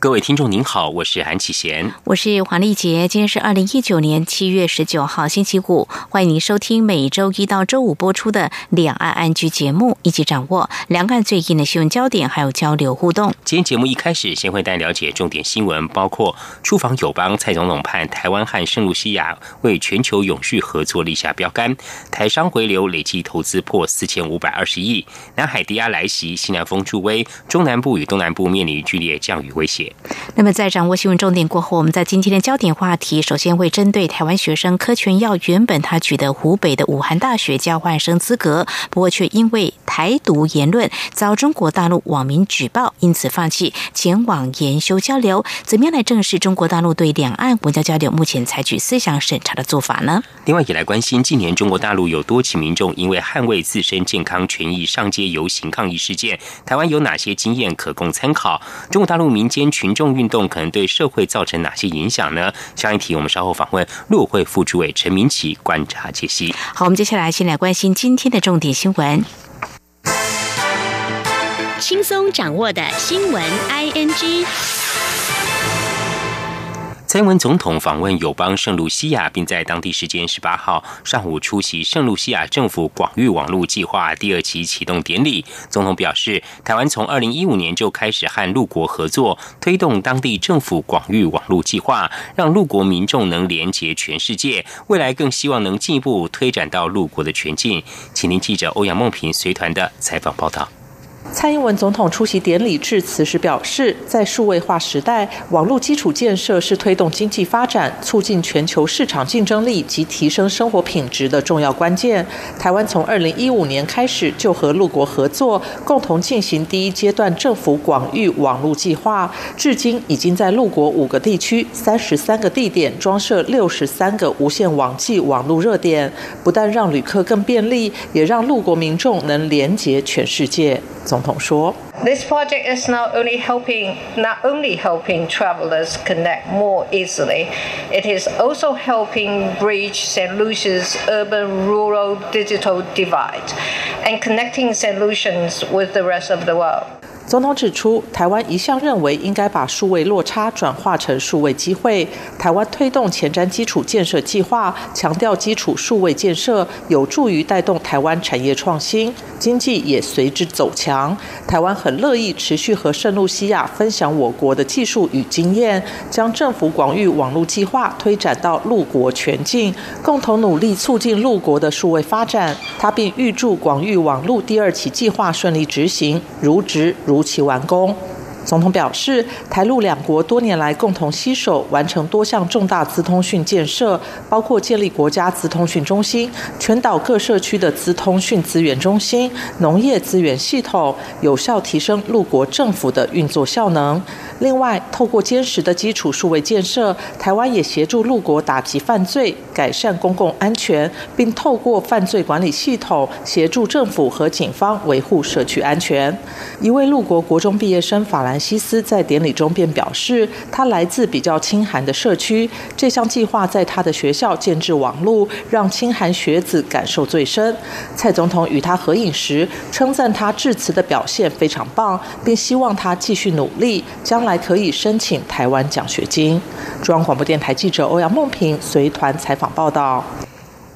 各位听众您好，我是韩启贤，我是黄丽杰。今天是二零一九年七月十九号星期五，欢迎您收听每周一到周五播出的两岸安居节目，一起掌握两岸最近的新闻焦点，还有交流互动。今天节目一开始，先会带了解重点新闻，包括出访友邦蔡总统盼台湾和圣卢西亚为全球永续合作立下标杆，台商回流累计投资破四千五百二十亿，南海低压来袭，西南风助威，中南部与东南部面临剧烈降雨威胁。那么，在掌握新闻重点过后，我们在今天的焦点话题，首先会针对台湾学生柯全耀，原本他取得湖北的武汉大学交换生资格，不过却因为台独言论遭中国大陆网民举报，因此放弃前往研修交流。怎么样来正视中国大陆对两岸文教交流目前采取思想审查的做法呢？另外，也来关心近年中国大陆有多起民众因为捍卫自身健康权益上街游行抗议事件，台湾有哪些经验可供参考？中国大陆民间群众运动可能对社会造成哪些影响呢？下一题我们稍后访问陆会副主委陈明奇观察解析。好，我们接下来先来关心今天的重点新闻，轻松掌握的新闻 I N G。蔡英文总统访问友邦圣露西亚，并在当地时间十八号上午出席圣露西亚政府广域网络计划第二期启动典礼。总统表示，台湾从二零一五年就开始和陆国合作，推动当地政府广域网络计划，让陆国民众能连接全世界。未来更希望能进一步推展到陆国的全境。请您记者欧阳梦平随团的采访报道。蔡英文总统出席典礼致辞时表示，在数位化时代，网络基础建设是推动经济发展、促进全球市场竞争力及提升生活品质的重要关键。台湾从二零一五年开始就和陆国合作，共同进行第一阶段政府广域网络计划，至今已经在陆国五个地区、三十三个地点装设六十三个无线网际网络热点，不但让旅客更便利，也让陆国民众能连接全世界。总统说。：“This project is not only helping not only helping travelers connect more easily, it is also helping bridge St. Lucia's urban-rural digital divide and connecting St. Lucians with the rest of the world.” 总统指出，台湾一向认为应该把数位落差转化成数位机会。台湾推动前瞻基础建设计划，强调基础数位建设有助于带动台湾产业创新，经济也随之走强。台湾很 乐意持续和圣露西亚分享我国的技术与经验，将政府广域网络计划推展到陆国全境，共同努力促进陆国的数位发展。他并预祝广域网络第二期计划顺利执行，如职。如期完工。总统表示，台陆两国多年来共同携手完成多项重大资通讯建设，包括建立国家资通讯中心、全岛各社区的资通讯资源中心、农业资源系统，有效提升陆国政府的运作效能。另外，透过坚实的基础数位建设，台湾也协助陆国打击犯罪、改善公共安全，并透过犯罪管理系统协助政府和警方维护社区安全。一位陆国国中毕业生法兰西斯在典礼中便表示，他来自比较清寒的社区，这项计划在他的学校建置网络，让清寒学子感受最深。蔡总统与他合影时，称赞他致辞的表现非常棒，并希望他继续努力，将来。可以申请台湾奖学金。中央广播电台记者欧阳梦平随团采访报道。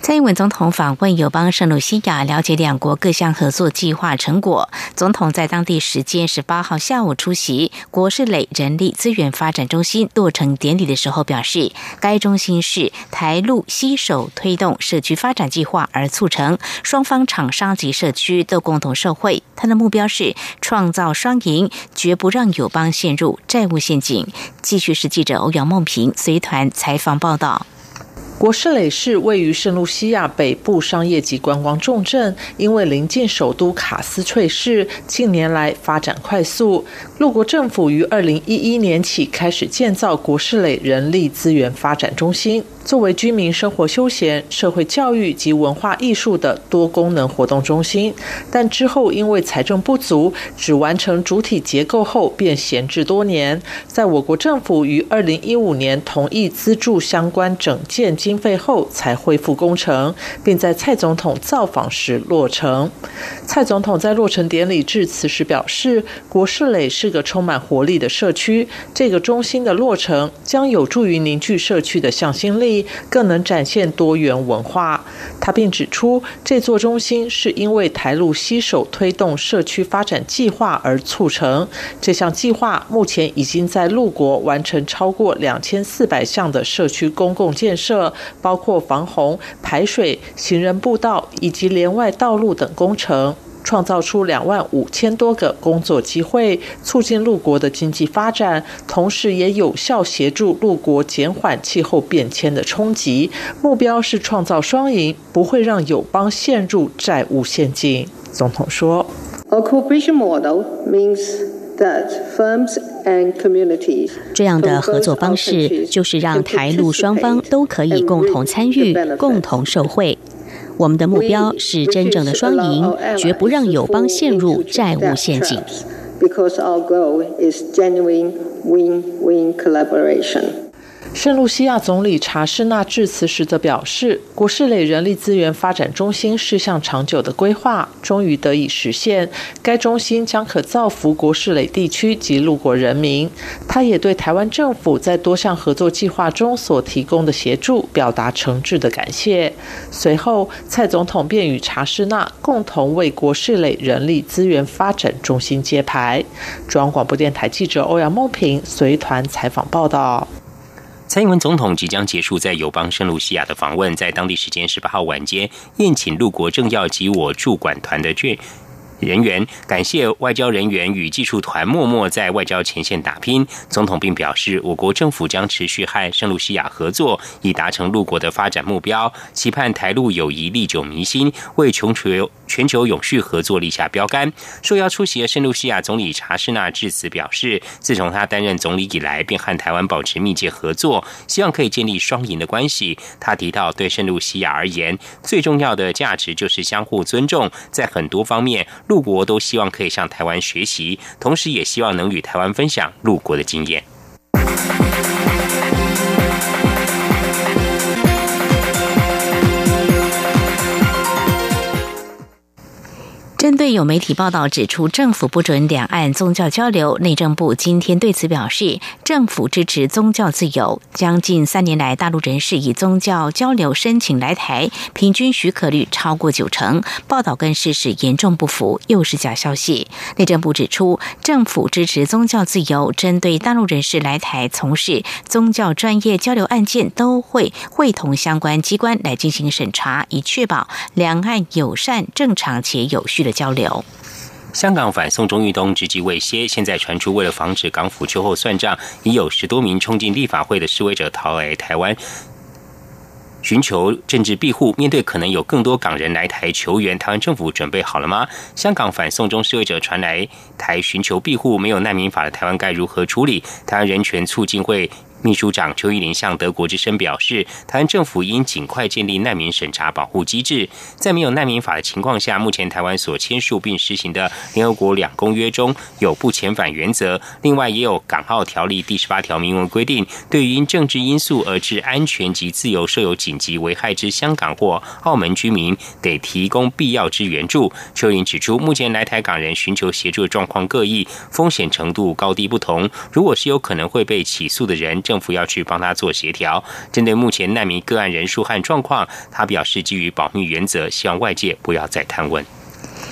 蔡英文总统访问友邦圣卢西亚，了解两国各项合作计划成果。总统在当地时间十八号下午出席国事垒人力资源发展中心落成典礼的时候，表示，该中心是台陆携手推动社区发展计划而促成，双方厂商及社区都共同受惠。他的目标是创造双赢，绝不让友邦陷入债务陷阱。继续是记者欧阳梦平随团采访报道。国士磊市位于圣露西亚北部商业及观光重镇，因为临近首都卡斯翠市，近年来发展快速。陆国政府于二零一一年起开始建造国士磊人力资源发展中心。作为居民生活休闲、社会教育及文化艺术的多功能活动中心，但之后因为财政不足，只完成主体结构后便闲置多年。在我国政府于二零一五年同意资助相关整建经费后，才恢复工程，并在蔡总统造访时落成。蔡总统在落成典礼致辞时表示：“国士磊是个充满活力的社区，这个中心的落成将有助于凝聚社区的向心力。”更能展现多元文化。他并指出，这座中心是因为台陆携手推动社区发展计划而促成。这项计划目前已经在陆国完成超过两千四百项的社区公共建设，包括防洪、排水、行人步道以及连外道路等工程。创造出两万五千多个工作机会，促进陆国的经济发展，同时也有效协助陆国减缓气候变迁的冲击。目标是创造双赢，不会让友邦陷入债务陷阱。总统说：“A cooperation model means that firms.” 这样的合作方式，就是让台陆双方都可以共同参与，共同受惠。”我们的目标是真正的双赢，绝不让友邦陷入债务陷阱。Because our goal is genuine win-win collaboration. 圣露西亚总理查士纳致辞时则表示，国士磊人力资源发展中心是项长久的规划，终于得以实现。该中心将可造福国士磊地区及陆国人民。他也对台湾政府在多项合作计划中所提供的协助表达诚挚的感谢。随后，蔡总统便与查士纳共同为国士磊人力资源发展中心揭牌。中央广播电台记者欧阳梦平随团采访报道。蔡英文总统即将结束在友邦圣卢西亚的访问，在当地时间十八号晚间宴请陆国政要及我驻管团的眷。人员感谢外交人员与技术团默默在外交前线打拼。总统并表示，我国政府将持续和圣露西亚合作，以达成陆国的发展目标，期盼台陆友谊历久弥新，为全球全球永续合作立下标杆。受邀出席的圣露西亚总理查士纳致辞表示，自从他担任总理以来，便和台湾保持密切合作，希望可以建立双赢的关系。他提到，对圣露西亚而言，最重要的价值就是相互尊重，在很多方面。陆国都希望可以向台湾学习，同时也希望能与台湾分享陆国的经验。针对有媒体报道指出政府不准两岸宗教交流，内政部今天对此表示，政府支持宗教自由。将近三年来，大陆人士以宗教交流申请来台，平均许可率超过九成，报道跟事实严重不符，又是假消息。内政部指出，政府支持宗教自由，针对大陆人士来台从事宗教专业交流案件，都会会同相关机关来进行审查，以确保两岸友善、正常且有序的。交流。香港反送中运动之际未歇，现在传出为了防止港府秋后算账，已有十多名冲进立法会的示威者逃来台湾，寻求政治庇护。面对可能有更多港人来台求援，台湾政府准备好了吗？香港反送中示威者传来台寻求庇护，没有难民法的台湾该如何处理？台湾人权促进会。秘书长邱玉林向德国之声表示，台湾政府应尽快建立难民审查保护机制。在没有难民法的情况下，目前台湾所签署并实行的联合国两公约中有不遣返原则。另外，也有港澳条例第十八条明文规定，对于因政治因素而致安全及自由设有紧急危害之香港或澳门居民，得提供必要之援助。邱云指出，目前来台港人寻求协助的状况各异，风险程度高低不同。如果是有可能会被起诉的人，政府要去帮他做协调。针对目前难民个案人数和状况，他表示基于保密原则，希望外界不要再探问。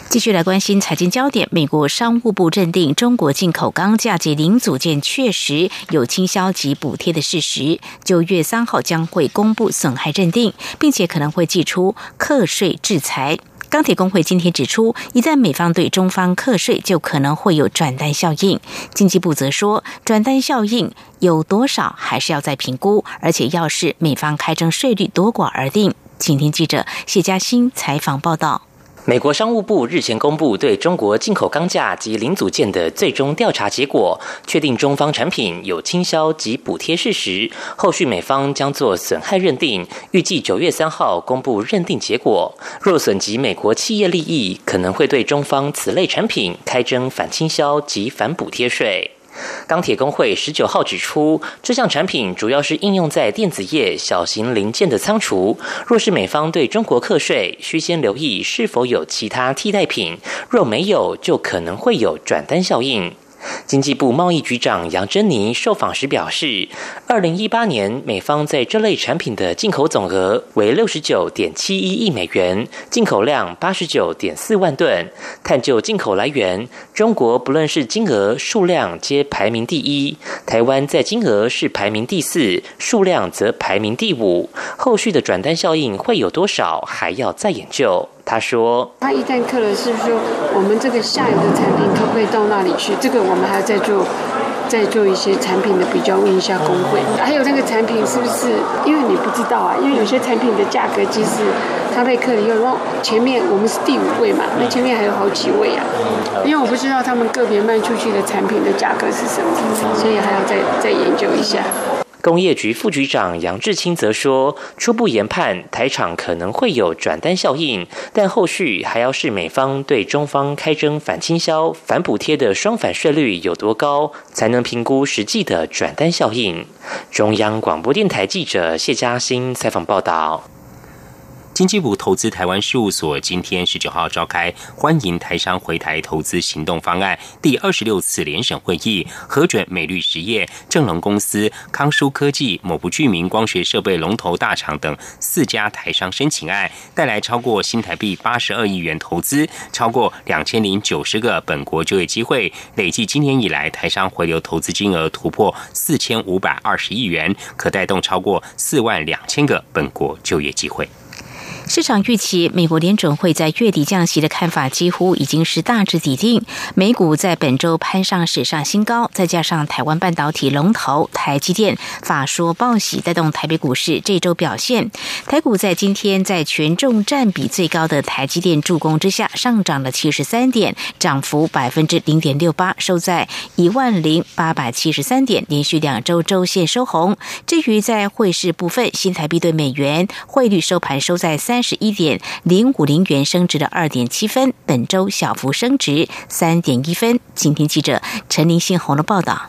继续来关心财经焦点，美国商务部认定中国进口钢架及零组件确实有倾销及补贴的事实，九月三号将会公布损害认定，并且可能会寄出课税制裁。钢铁工会今天指出，一旦美方对中方课税，就可能会有转单效应。经济部则说，转单效应有多少还是要再评估，而且要视美方开征税率多寡而定。请听记者谢佳欣采访报道。美国商务部日前公布对中国进口钢架及零组件的最终调查结果，确定中方产品有倾销及补贴事实。后续美方将做损害认定，预计九月三号公布认定结果。若损及美国企业利益，可能会对中方此类产品开征反倾销及反补贴税。钢铁工会十九号指出，这项产品主要是应用在电子业小型零件的仓储。若是美方对中国课税，需先留意是否有其他替代品。若没有，就可能会有转单效应。经济部贸易局长杨珍妮受访时表示，二零一八年美方在这类产品的进口总额为六十九点七一亿美元，进口量八十九点四万吨。探究进口来源，中国不论是金额、数量皆排名第一，台湾在金额是排名第四，数量则排名第五。后续的转单效应会有多少，还要再研究。他说：“他一旦克了，是不是说我们这个下游的产品可不可以到那里去？这个我们还要再做，再做一些产品的比较，问一下工会。还有那个产品是不是？因为你不知道啊，因为有些产品的价格其实他被克了以后，然后前面我们是第五位嘛，那前面还有好几位啊。因为我不知道他们个别卖出去的产品的价格是什么，所以还要再再研究一下。”工业局副局长杨志清则说，初步研判台场可能会有转单效应，但后续还要视美方对中方开征反倾销、反补贴的双反税率有多高，才能评估实际的转单效应。中央广播电台记者谢嘉欣采访报道。经济部投资台湾事务所今天十九号召开欢迎台商回台投资行动方案第二十六次联审会议，核准美绿实业、正隆公司、康舒科技、某不具名光学设备龙头大厂等四家台商申请案，带来超过新台币八十二亿元投资，超过两千零九十个本国就业机会，累计今年以来台商回流投资金额突破四千五百二十亿元，可带动超过四万两千个本国就业机会。市场预期美国联准会在月底降息的看法几乎已经是大致底定。美股在本周攀上史上新高，再加上台湾半导体龙头台积电法说报喜，带动台北股市这周表现。台股在今天在权重占比最高的台积电助攻之下，上涨了七十三点，涨幅百分之零点六八，收在一万零八百七十三点，连续两周周线收红。至于在汇市部分，新台币对美元汇率收盘收在三。十一点零五零元升值了二点七分，本周小幅升值三点一分。今天记者陈林信红的报道。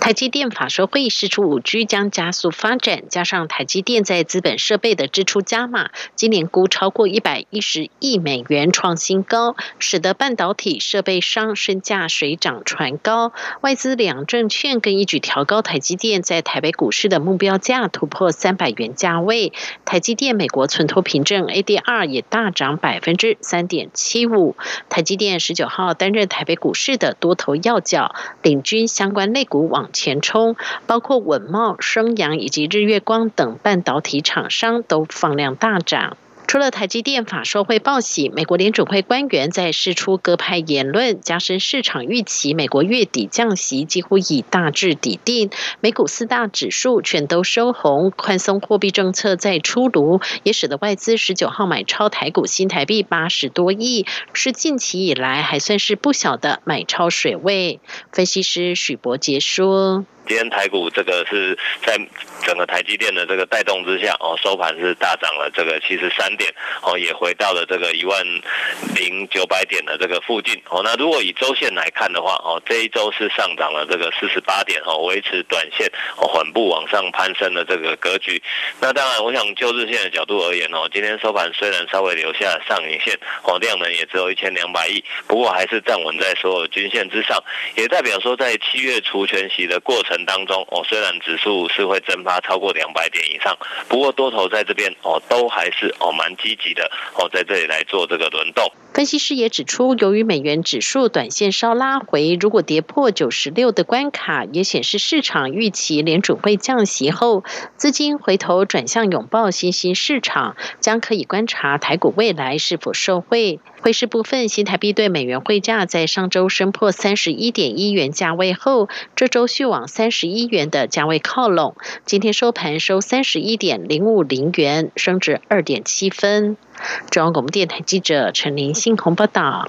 台积电法说会议释出五 G 将加速发展，加上台积电在资本设备的支出加码，今年估超过一百一十亿美元创新高，使得半导体设备商身价水涨船高。外资两证券更一举调高台积电在台北股市的目标价，突破三百元价位。台积电美国存托凭证 ADR 也大涨百分之三点七五。台积电十九号担任台北股市的多头要角，领军相关类股往。前冲，包括稳茂、升阳以及日月光等半导体厂商都放量大涨。除了台积电法说会报喜，美国联准会官员在释出鸽派言论，加深市场预期。美国月底降息几乎已大致底定，美股四大指数全都收红，宽松货币政策再出炉，也使得外资十九号买超台股新台币八十多亿，是近期以来还算是不小的买超水位。分析师许博杰说。今天台股这个是在整个台积电的这个带动之下哦，收盘是大涨了这个七十三点哦，也回到了这个一万零九百点的这个附近哦。那如果以周线来看的话哦，这一周是上涨了这个四十八点哦，维持短线哦缓步往上攀升的这个格局。那当然，我想就日线的角度而言哦，今天收盘虽然稍微留下上影线，哦量能也只有一千两百亿，不过还是站稳在所有均线之上，也代表说在七月除权息的过程。当中哦，虽然指数是会蒸发超过两百点以上，不过多头在这边哦，都还是哦蛮积极的哦，在这里来做这个轮动。分析师也指出，由于美元指数短线稍拉回，如果跌破九十六的关卡，也显示市场预期联准会降息后，资金回头转向拥抱新兴市场，将可以观察台股未来是否受惠。汇市部分，新台币对美元汇价在上周升破三十一点一元价位后，这周续往三十一元的价位靠拢。今天收盘收三十一点零五零元，升值二点七分。中央广播电台记者陈林信鸿报道。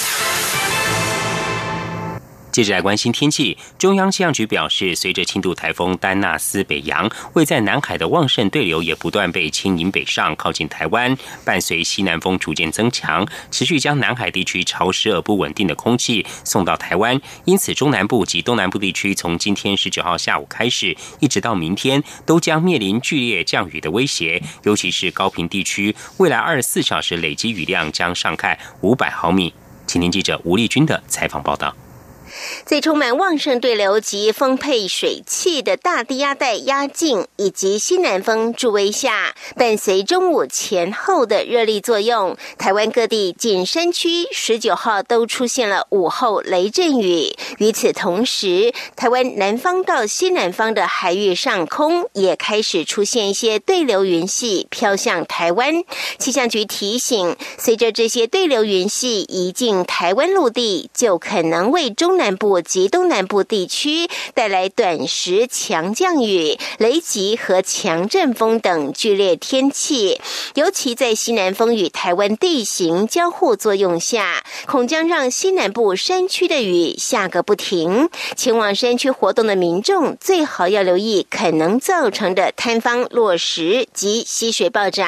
接着来关心天气。中央气象局表示，随着轻度台风丹纳斯北洋，位在南海的旺盛对流也不断被牵引北上，靠近台湾。伴随西南风逐渐增强，持续将南海地区潮湿而不稳定的空气送到台湾。因此，中南部及东南部地区从今天十九号下午开始，一直到明天，都将面临剧烈降雨的威胁。尤其是高频地区，未来二十四小时累积雨量将上看五百毫米。请听记者吴丽君的采访报道。在充满旺盛对流及丰沛水汽的大低压带压境，以及西南风助威下，伴随中午前后的热力作用，台湾各地近山区十九号都出现了午后雷阵雨。与此同时，台湾南方到西南方的海域上空也开始出现一些对流云系飘向台湾。气象局提醒，随着这些对流云系移进台湾陆地，就可能为中南。部及东南部地区带来短时强降雨、雷击和强阵风等剧烈天气，尤其在西南风与台湾地形交互作用下，恐将让西南部山区的雨下个不停。前往山区活动的民众最好要留意可能造成的坍方落石及溪水暴涨。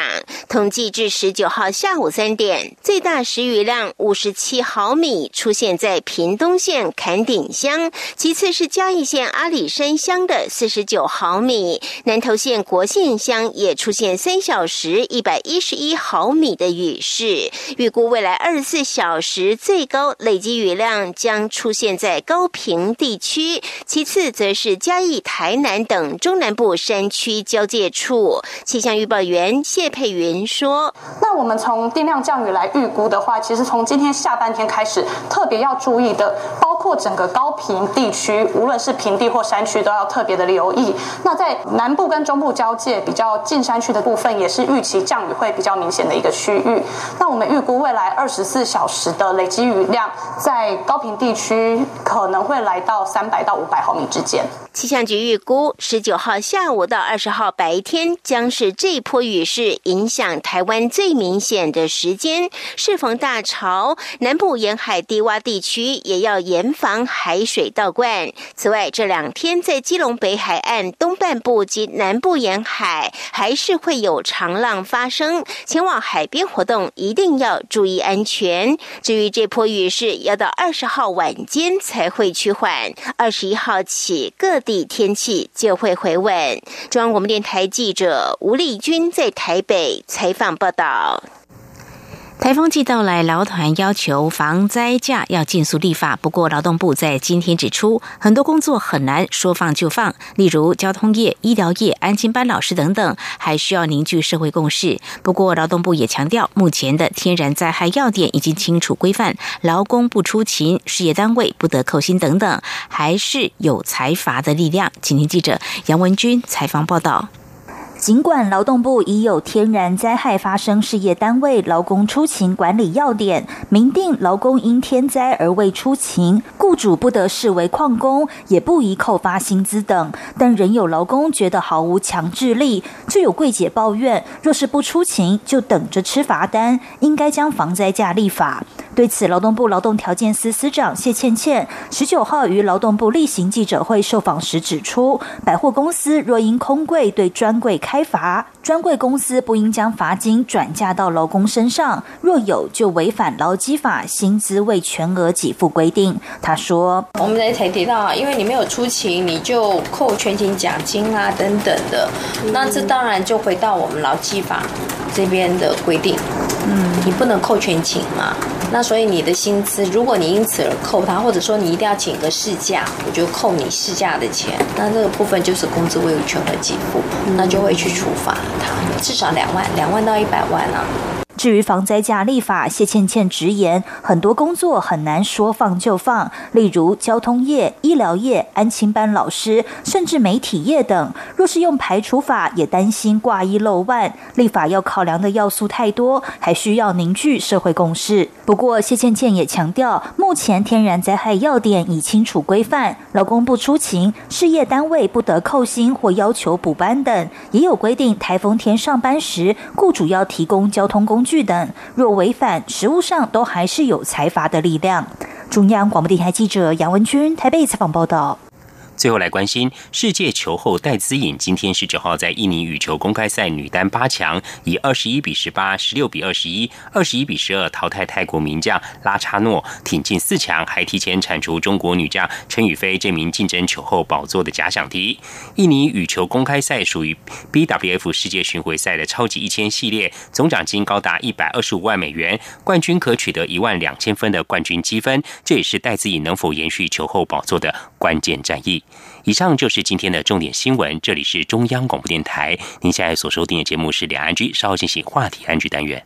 统计至十九号下午三点，最大时雨量五十七毫米，出现在屏东县凯。南顶乡，其次是嘉义县阿里山乡的四十九毫米，南投县国县乡也出现三小时一百一十一毫米的雨势。预估未来二十四小时最高累积雨量将出现在高平地区，其次则是嘉义、台南等中南部山区交界处。气象预报员谢佩云说：“那我们从定量降雨来预估的话，其实从今天下半天开始，特别要注意的包括。”整个高平地区，无论是平地或山区，都要特别的留意。那在南部跟中部交界比较近山区的部分，也是预期降雨会比较明显的一个区域。那我们预估未来二十四小时的累积雨量，在高平地区可能会来到三百到五百毫米之间。气象局预估，十九号下午到二十号白天将是这波雨势影响台湾最明显的时间。适逢大潮，南部沿海低洼地区也要严严防海水倒灌。此外，这两天在基隆北海岸东半部及南部沿海还是会有长浪发生，前往海边活动一定要注意安全。至于这波雨势，要到二十号晚间才会趋缓，二十一号起各地天气就会回稳。中央广播电台记者吴丽君在台北采访报道。台风季到来，劳团要求防灾假要尽速立法。不过，劳动部在今天指出，很多工作很难说放就放，例如交通业、医疗业、安亲班老师等等，还需要凝聚社会共识。不过，劳动部也强调，目前的天然灾害要点已经清楚规范，劳工不出勤，事业单位不得扣薪等等，还是有财阀的力量。请听记者杨文君采访报道。尽管劳动部已有天然灾害发生事业单位劳工出勤管理要点，明定劳工因天灾而未出勤，雇主不得视为旷工，也不宜扣发薪资等，但仍有劳工觉得毫无强制力。就有柜姐抱怨，若是不出勤，就等着吃罚单，应该将防灾假立法。对此，劳动部劳动条件司司长谢倩倩十九号于劳动部例行记者会受访时指出，百货公司若因空柜对专柜开开罚，专柜公司不应将罚金转嫁到劳工身上，若有就违反劳基法薪资未全额给付规定。他说：“我们在才提到啊，因为你没有出勤，你就扣全勤奖金啊等等的，那这当然就回到我们劳基法这边的规定。嗯，你不能扣全勤嘛。”那所以你的薪资，如果你因此而扣他，或者说你一定要请个事假，我就扣你事假的钱。那这个部分就是工资未全额给付，那就会去处罚他，至少两万，两万到一百万啊。至于防灾假立法，谢倩倩直言，很多工作很难说放就放，例如交通业、医疗业、安亲班老师，甚至媒体业等。若是用排除法，也担心挂一漏万。立法要考量的要素太多，还需要凝聚社会共识。不过，谢倩倩也强调，目前天然灾害要点已清楚规范，劳工不出勤，事业单位不得扣薪或要求补班等，也有规定，台风天上班时，雇主要提供交通工具。等，若违反，实务上都还是有财阀的力量。中央广播电台记者杨文军台北采访报道。最后来关心世界球后戴资颖，今天十九号在印尼羽球公开赛女单八强，以二十一比十八、十六比二十一、二十一比十二淘汰泰国名将拉查诺，挺进四强，还提前铲除中国女将陈雨菲这名竞争球后宝座的假想敌。印尼羽球公开赛属于 BWF 世界巡回赛的超级一千系列，总奖金高达一百二十五万美元，冠军可取得一万两千分的冠军积分，这也是戴资颖能否延续球后宝座的关键战役。以上就是今天的重点新闻。这里是中央广播电台，您现在所收听的节目是两岸居，稍后进行话题安居单元。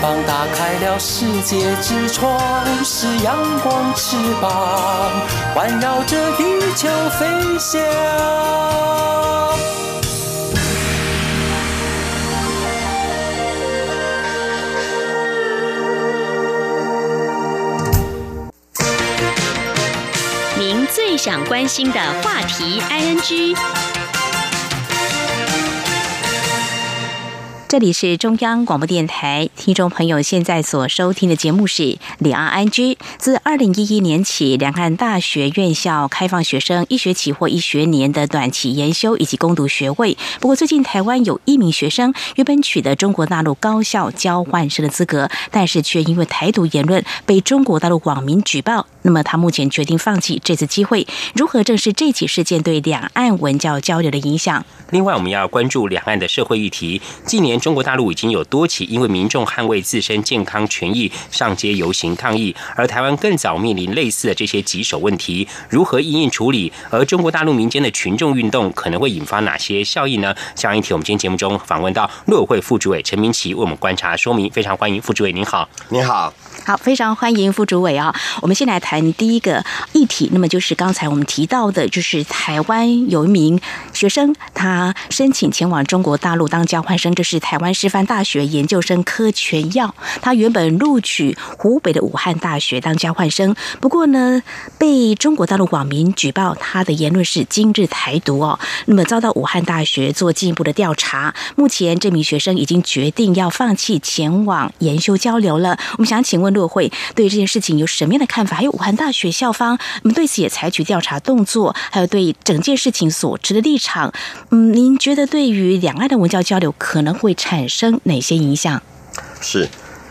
膀打开了世界之窗，是阳光翅膀，环绕着地球飞翔。您最想关心的话题，ING。这里是中央广播电台，听众朋友现在所收听的节目是两岸安居。自二零一一年起，两岸大学院校开放学生一学期或一学年的短期研修以及攻读学位。不过，最近台湾有一名学生原本取得中国大陆高校交换生的资格，但是却因为台独言论被中国大陆网民举报。那么，他目前决定放弃这次机会。如何正视这起事件对两岸文教交流的影响？另外，我们要关注两岸的社会议题。近年，中国大陆已经有多起因为民众捍卫自身健康权益上街游行抗议，而台湾更早面临类似的这些棘手问题，如何应应处理？而中国大陆民间的群众运动可能会引发哪些效应呢？相关议题，我们今天节目中访问到陆委会副主委陈明奇为我们观察说明，非常欢迎副主委，您好，您好。好，非常欢迎副主委啊！我们先来谈第一个议题，那么就是刚才我们提到的，就是台湾有一名学生，他申请前往中国大陆当交换生，这是台台湾师范大学研究生柯全耀。他原本录取湖北的武汉大学当交换生，不过呢，被中国大陆网民举报他的言论是今日台独哦，那么遭到武汉大学做进一步的调查。目前这名学生已经决定要放弃前往研修交流了。我们想请问。骆会对这件事情有什么样的看法？还有武汉大学校方，我们对此也采取调查动作，还有对整件事情所持的立场。嗯，您觉得对于两岸的文教交流可能会产生哪些影响？是，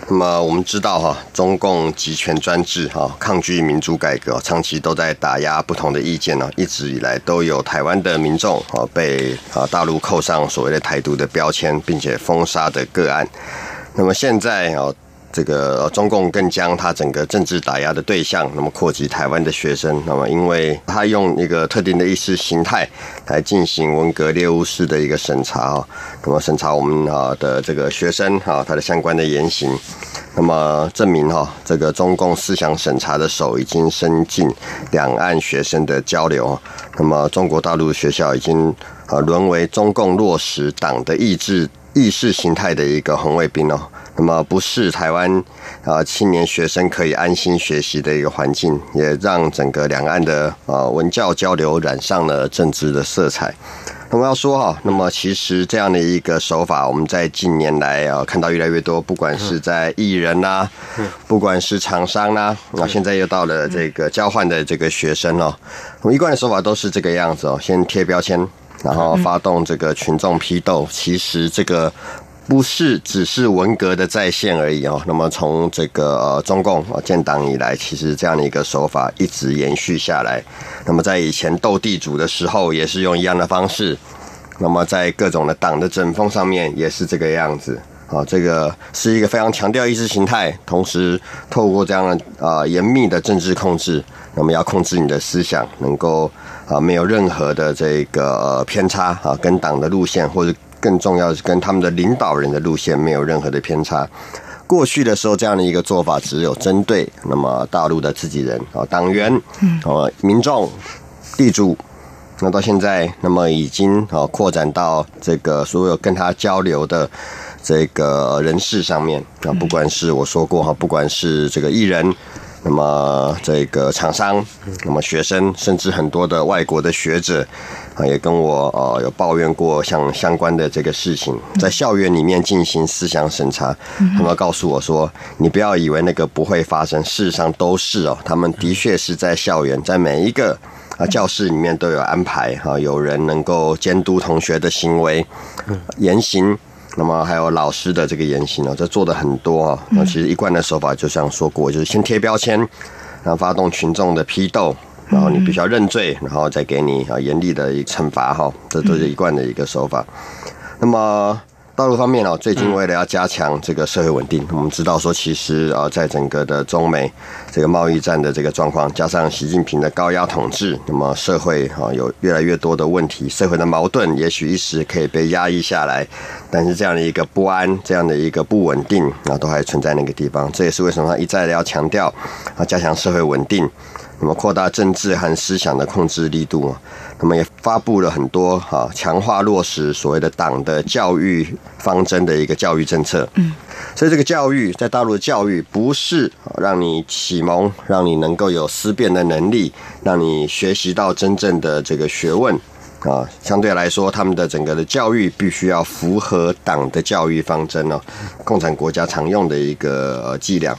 那么我们知道哈，中共集权专制哈，抗拒民主改革，长期都在打压不同的意见呢。一直以来都有台湾的民众啊被啊大陆扣上所谓的台独的标签，并且封杀的个案。那么现在啊。这个中共更将他整个政治打压的对象，那么扩及台湾的学生，那么因为他用一个特定的意识形态来进行文革猎物式的一个审查啊，那么审查我们啊的这个学生啊他的相关的言行，那么证明哈这个中共思想审查的手已经伸进两岸学生的交流，那么中国大陆学校已经啊沦为中共落实党的意志意识形态的一个红卫兵哦。那么不是台湾啊青年学生可以安心学习的一个环境，也让整个两岸的啊文教交流染上了政治的色彩。那么要说哈，那么其实这样的一个手法，我们在近年来啊看到越来越多，不管是在艺人呐，不管是厂商呐，那现在又到了这个交换的这个学生哦，我们一贯的手法都是这个样子哦，先贴标签，然后发动这个群众批斗。其实这个。不是只是文革的再现而已哦。那么从这个呃中共建党以来，其实这样的一个手法一直延续下来。那么在以前斗地主的时候，也是用一样的方式。那么在各种的党的整风上面，也是这个样子啊。这个是一个非常强调意识形态，同时透过这样的啊严密的政治控制，那么要控制你的思想，能够啊没有任何的这个偏差啊，跟党的路线或者。更重要的是，跟他们的领导人的路线没有任何的偏差。过去的时候，这样的一个做法只有针对那么大陆的自己人啊，党员，啊，民众、地主。那到现在，那么已经啊扩展到这个所有跟他交流的这个人士上面啊，不管是我说过哈，不管是这个艺人。那么这个厂商，那么学生，甚至很多的外国的学者啊，也跟我呃有抱怨过像相关的这个事情，在校园里面进行思想审查，他们告诉我说，你不要以为那个不会发生，事实上都是哦，他们的确是在校园，在每一个啊教室里面都有安排哈，有人能够监督同学的行为言行。那么还有老师的这个言行呢，这做的很多啊。那其实一贯的手法就像说过，就是先贴标签，然后发动群众的批斗，然后你必须要认罪，然后再给你啊严厉的一惩罚哈。这都是一贯的一个手法。那么。大陆方面哦，最近为了要加强这个社会稳定，我们知道说，其实啊，在整个的中美这个贸易战的这个状况，加上习近平的高压统治，那么社会啊有越来越多的问题，社会的矛盾也许一时可以被压抑下来，但是这样的一个不安，这样的一个不稳定啊，都还存在那个地方。这也是为什么他一再的要强调啊，加强社会稳定。那么扩大政治和思想的控制力度那么也发布了很多哈强化落实所谓的党的教育方针的一个教育政策。嗯，所以这个教育在大陆的教育不是让你启蒙，让你能够有思辨的能力，让你学习到真正的这个学问，啊，相对来说，他们的整个的教育必须要符合党的教育方针哦，共产国家常用的一个伎俩。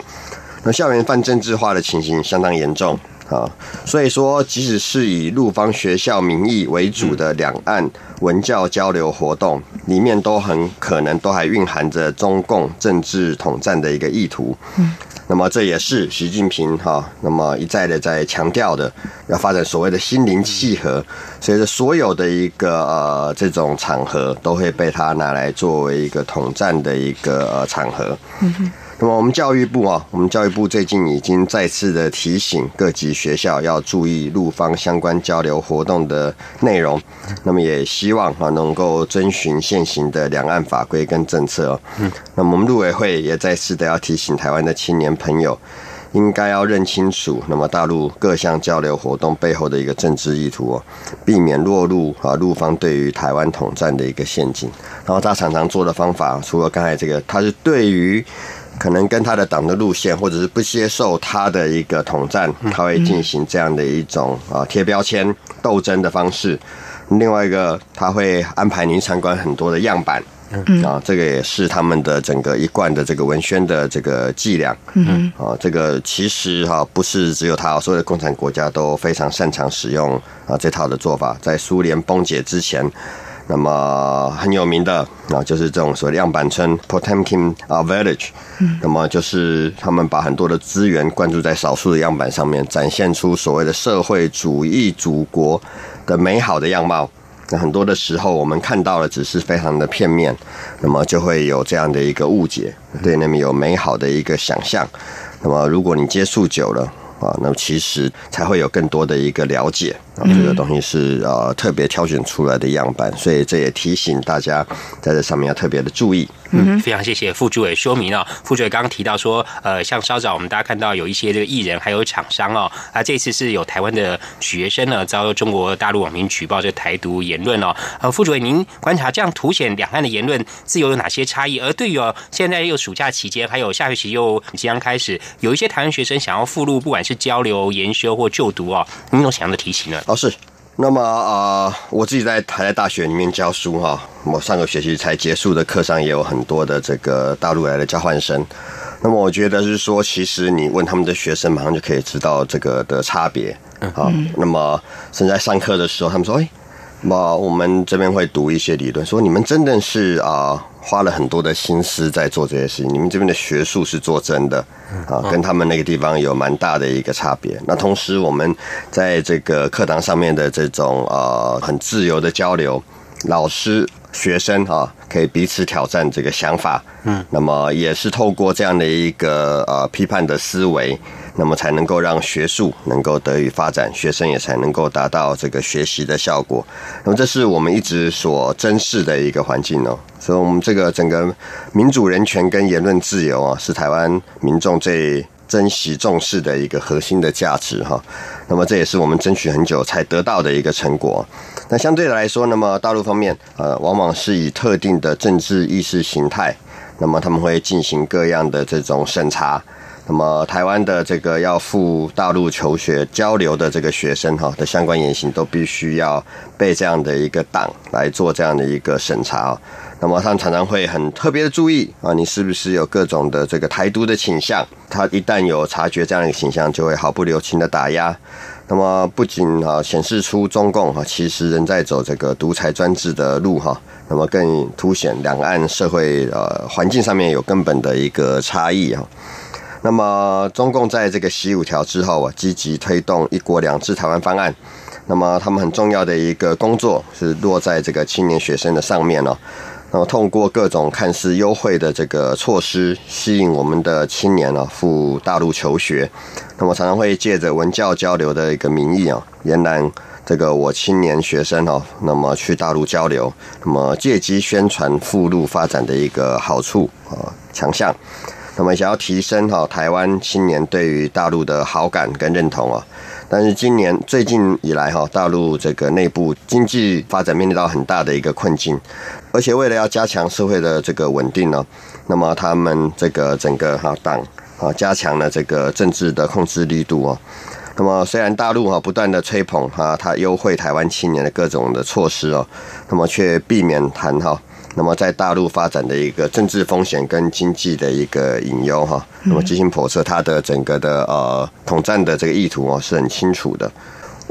那校园泛政治化的情形相当严重啊，所以说，即使是以陆方学校名义为主的两岸文教交流活动，里面都很可能都还蕴含着中共政治统战的一个意图。嗯。那么这也是习近平哈，那么一再的在强调的，要发展所谓的心灵契合，所以说所有的一个呃这种场合都会被他拿来作为一个统战的一个呃场合。嗯哼。那么我们教育部啊，我们教育部最近已经再次的提醒各级学校要注意陆方相关交流活动的内容。那么也希望啊能够遵循现行的两岸法规跟政策。嗯。那么我们陆委会也再次的要提醒台湾的青年朋友，应该要认清楚，那么大陆各项交流活动背后的一个政治意图哦，避免落入啊陆方对于台湾统战的一个陷阱。然后他常常做的方法，除了刚才这个，他是对于。可能跟他的党的路线，或者是不接受他的一个统战，他会进行这样的一种啊贴标签斗争的方式。另外一个，他会安排您参观很多的样板，啊，这个也是他们的整个一贯的这个文宣的这个伎俩。嗯，啊，这个其实哈不是只有他，所有的共产国家都非常擅长使用啊这套的做法。在苏联崩解之前。那么很有名的啊，就是这种所谓的样板村 Potemkin 啊 Village，嗯，那么就是他们把很多的资源灌注在少数的样板上面，展现出所谓的社会主义祖国的美好的样貌。那很多的时候，我们看到的只是非常的片面，那么就会有这样的一个误解，对那么有美好的一个想象。那么如果你接触久了啊，那么其实才会有更多的一个了解。这个东西是呃特别挑选出来的样板，所以这也提醒大家在这上面要特别的注意。嗯，非常谢谢副主委说明哦。副主委刚刚提到说，呃，像稍早我们大家看到有一些这个艺人还有厂商哦，啊，这次是有台湾的学生呢遭中国大陆网民举报这台独言论哦。呃，副主委您观察这样凸显两岸的言论自由有哪些差异？而对于哦现在又暑假期间，还有下学期又即将开始，有一些台湾学生想要赴陆，不管是交流、研修或就读哦，您有什么样的提醒呢？哦，是。那么啊，我自己在台在大学里面教书哈，我上个学期才结束的课上也有很多的这个大陆来的交换生。那么我觉得是说，其实你问他们的学生，马上就可以知道这个的差别啊。那么现在上课的时候，他们说：“哎，那我们这边会读一些理论，说你们真的是啊。”花了很多的心思在做这些事情，你们这边的学术是做真的啊，跟他们那个地方有蛮大的一个差别。那同时，我们在这个课堂上面的这种呃很自由的交流，老师。学生啊，可以彼此挑战这个想法，嗯，那么也是透过这样的一个呃批判的思维，那么才能够让学术能够得以发展，学生也才能够达到这个学习的效果。那么这是我们一直所珍视的一个环境哦，所以我们这个整个民主人权跟言论自由啊，是台湾民众最。珍惜重视的一个核心的价值哈，那么这也是我们争取很久才得到的一个成果。那相对的来说，那么大陆方面呃，往往是以特定的政治意识形态，那么他们会进行各样的这种审查。那么台湾的这个要赴大陆求学交流的这个学生哈的相关言行，都必须要被这样的一个党来做这样的一个审查。那么他们常常会很特别的注意啊，你是不是有各种的这个台独的倾向？他一旦有察觉这样的一个倾向，就会毫不留情的打压。那么不仅啊显示出中共哈其实仍在走这个独裁专制的路哈，那么更凸显两岸社会呃环境上面有根本的一个差异啊。那么中共在这个习五条之后啊，积极推动一国两制台湾方案。那么他们很重要的一个工作是落在这个青年学生的上面哦。那么，通过各种看似优惠的这个措施，吸引我们的青年呢赴大陆求学。那么，常常会借着文教交流的一个名义啊，延揽这个我青年学生哦，那么去大陆交流，那么借机宣传赴陆发展的一个好处啊强项。那么，想要提升哈台湾青年对于大陆的好感跟认同啊。但是今年最近以来哈，大陆这个内部经济发展面临到很大的一个困境，而且为了要加强社会的这个稳定呢，那么他们这个整个哈党啊加强了这个政治的控制力度哦。那么虽然大陆哈不断的吹捧哈，它优惠台湾青年的各种的措施哦，那么却避免谈哈。那么在大陆发展的一个政治风险跟经济的一个隐忧哈，那么基辛叵测它的整个的呃统战的这个意图哦是很清楚的。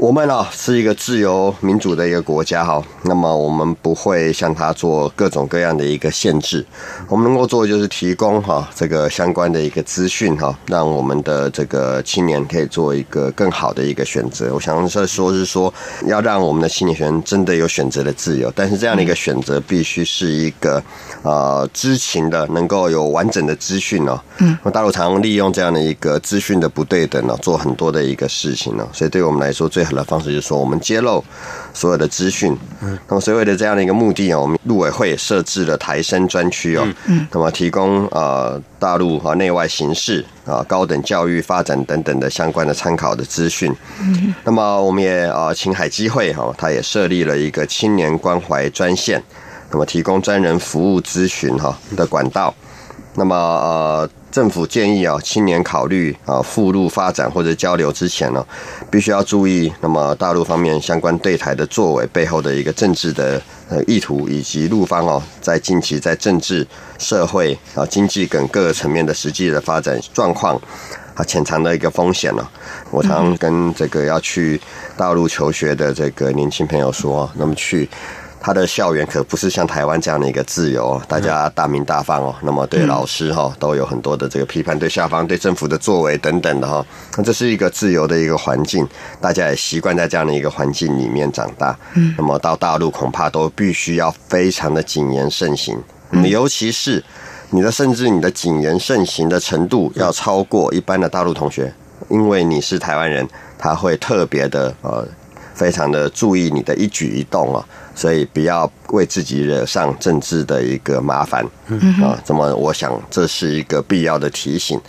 我们呢是一个自由民主的一个国家哈，那么我们不会向他做各种各样的一个限制，我们能够做的就是提供哈这个相关的一个资讯哈，让我们的这个青年可以做一个更好的一个选择。我想是说是说要让我们的青年学生真的有选择的自由，但是这样的一个选择必须是一个呃知情的，能够有完整的资讯哦。嗯，大陆常利用这样的一个资讯的不对等呢，做很多的一个事情呢，所以对我们来说最。的方式就是说，我们揭露所有的资讯。嗯，那么所谓的这样的一个目的啊，我们陆委会设置了台生专区哦。嗯，那么提供呃大陆和内外形势啊、高等教育发展等等的相关的参考的资讯。嗯，那么我们也啊，青海机会哈，它也设立了一个青年关怀专线，那么提供专人服务咨询哈的管道。那么呃。政府建议啊，青年考虑啊赴陆发展或者交流之前呢，必须要注意那么大陆方面相关对台的作为背后的一个政治的呃意图，以及陆方哦在近期在政治、社会啊经济等各个层面的实际的发展状况啊潜藏的一个风险呢。我常跟这个要去大陆求学的这个年轻朋友说，那么去。他的校园可不是像台湾这样的一个自由，大家大名大放哦。那么对老师哈都有很多的这个批判，对下方对政府的作为等等的哈。那这是一个自由的一个环境，大家也习惯在这样的一个环境里面长大。嗯，那么到大陆恐怕都必须要非常的谨言慎行，尤其是你的甚至你的谨言慎行的程度要超过一般的大陆同学，因为你是台湾人，他会特别的呃非常的注意你的一举一动啊。所以不要为自己惹上政治的一个麻烦啊！那么，我想这是一个必要的提醒。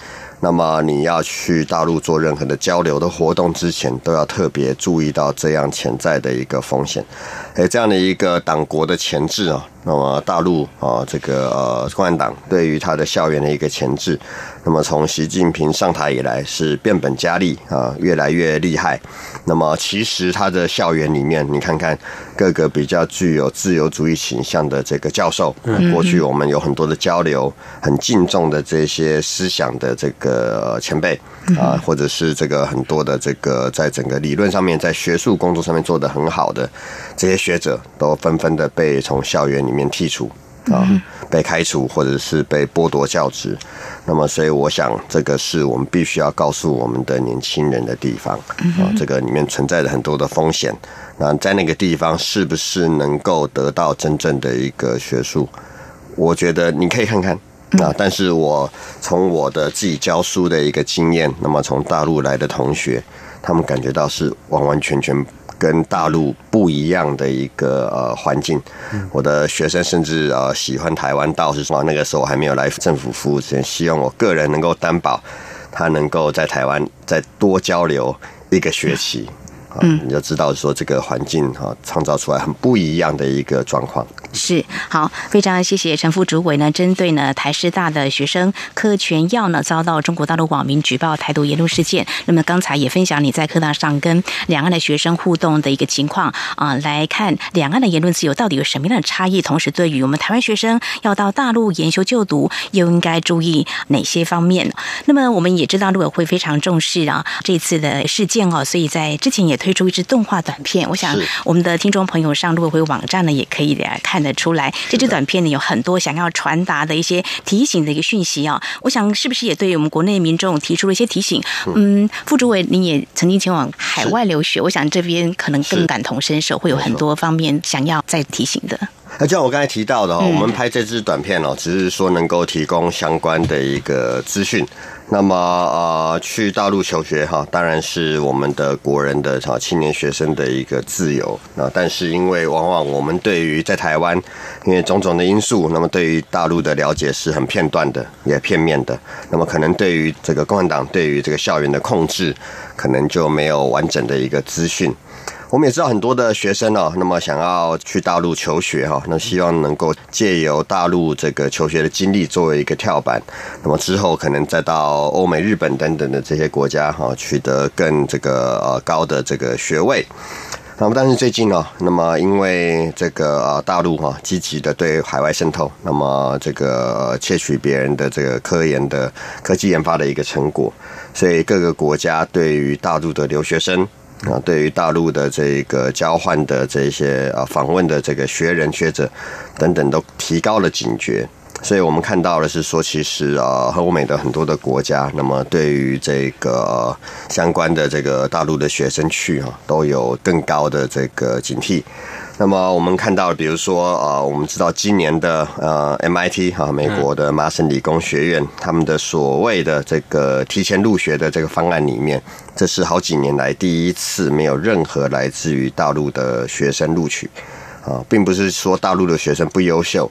那么，你要去大陆做任何的交流的活动之前，都要特别注意到这样潜在的一个风险。哎，这样的一个党国的前置啊，那么大陆啊，这个呃，共产党对于他的校园的一个前置。那么从习近平上台以来是变本加厉啊，越来越厉害。那么其实他的校园里面，你看看各个比较具有自由主义倾向的这个教授，过去我们有很多的交流，很敬重的这些思想的这个前辈啊，或者是这个很多的这个在整个理论上面，在学术工作上面做得很好的这些学者，都纷纷的被从校园里面剔除。啊，被开除或者是被剥夺教职，那么所以我想，这个是我们必须要告诉我们的年轻人的地方啊，这个里面存在着很多的风险。那在那个地方，是不是能够得到真正的一个学术？我觉得你可以看看啊，但是我从我的自己教书的一个经验，那么从大陆来的同学，他们感觉到是完完全全。跟大陆不一样的一个呃环境，我的学生甚至呃喜欢台湾，到是说那个时候我还没有来政府服务之前，希望我个人能够担保他能够在台湾再多交流一个学期。嗯，你就知道说这个环境哈，创造出来很不一样的一个状况。是好，非常谢谢陈副主委呢。针对呢台师大的学生柯全耀呢遭到中国大陆网民举报台独言论事件，那么刚才也分享你在课堂上跟两岸的学生互动的一个情况啊，来看两岸的言论自由到底有什么样的差异，同时对于我们台湾学生要到大陆研修就读，又应该注意哪些方面？那么我们也知道陆委会非常重视啊这次的事件哦，所以在之前也推出一支动画短片，我想我们的听众朋友上陆委会网站呢也可以来看得出来。这支短片呢有很多想要传达的一些提醒的一个讯息啊，我想是不是也对我们国内民众提出了一些提醒？嗯，副主委您也曾经前往海外留学，我想这边可能更感同身受，会有很多方面想要再提醒的。那就像我刚才提到的，我们拍这支短片哦，只是说能够提供相关的一个资讯。那么呃，去大陆求学哈，当然是我们的国人的哈青年学生的一个自由。那但是因为往往我们对于在台湾，因为种种的因素，那么对于大陆的了解是很片段的，也片面的。那么可能对于这个共产党对于这个校园的控制，可能就没有完整的一个资讯。我们也知道很多的学生哦，那么想要去大陆求学哈，那希望能够借由大陆这个求学的经历作为一个跳板，那么之后可能再到欧美、日本等等的这些国家哈，取得更这个呃高的这个学位。那么，但是最近呢，那么因为这个呃大陆哈积极的对海外渗透，那么这个窃取别人的这个科研的科技研发的一个成果，所以各个国家对于大陆的留学生啊，对于大陆的这个交换的这些啊访问的这个学人学者等等，都提高了警觉。所以我们看到的是说，其实啊，欧美的很多的国家，那么对于这个相关的这个大陆的学生去啊，都有更高的这个警惕。那么我们看到，比如说呃，我们知道今年的呃 MIT 哈，美国的麻省理工学院，他们的所谓的这个提前入学的这个方案里面，这是好几年来第一次没有任何来自于大陆的学生录取啊，并不是说大陆的学生不优秀。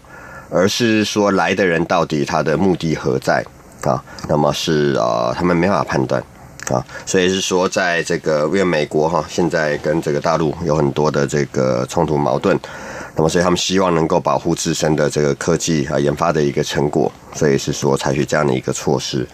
而是说来的人到底他的目的何在啊？那么是啊，他们没法判断啊，所以是说在这个因为美国哈现在跟这个大陆有很多的这个冲突矛盾，那么所以他们希望能够保护自身的这个科技啊研发的一个成果，所以是说采取这样的一个措施。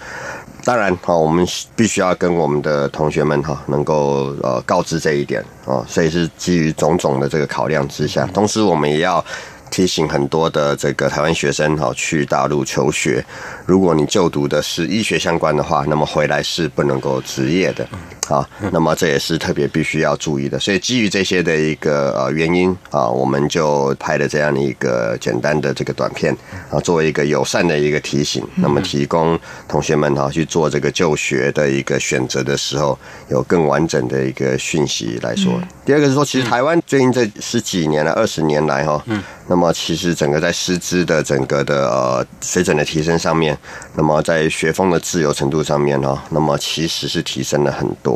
当然哈，我们必须要跟我们的同学们哈能够呃告知这一点啊，所以是基于种种的这个考量之下，同时我们也要。提醒很多的这个台湾学生哈去大陆求学，如果你就读的是医学相关的话，那么回来是不能够执业的。啊。那么这也是特别必须要注意的。所以基于这些的一个呃原因啊，我们就拍了这样的一个简单的这个短片啊，作为一个友善的一个提醒，那么提供同学们哈去做这个就学的一个选择的时候，有更完整的一个讯息来说。第二个是说，其实台湾最近这十几年来、二十年来哈。那么其实整个在师资的整个的呃水准的提升上面，那么在学风的自由程度上面哈，那么其实是提升了很多。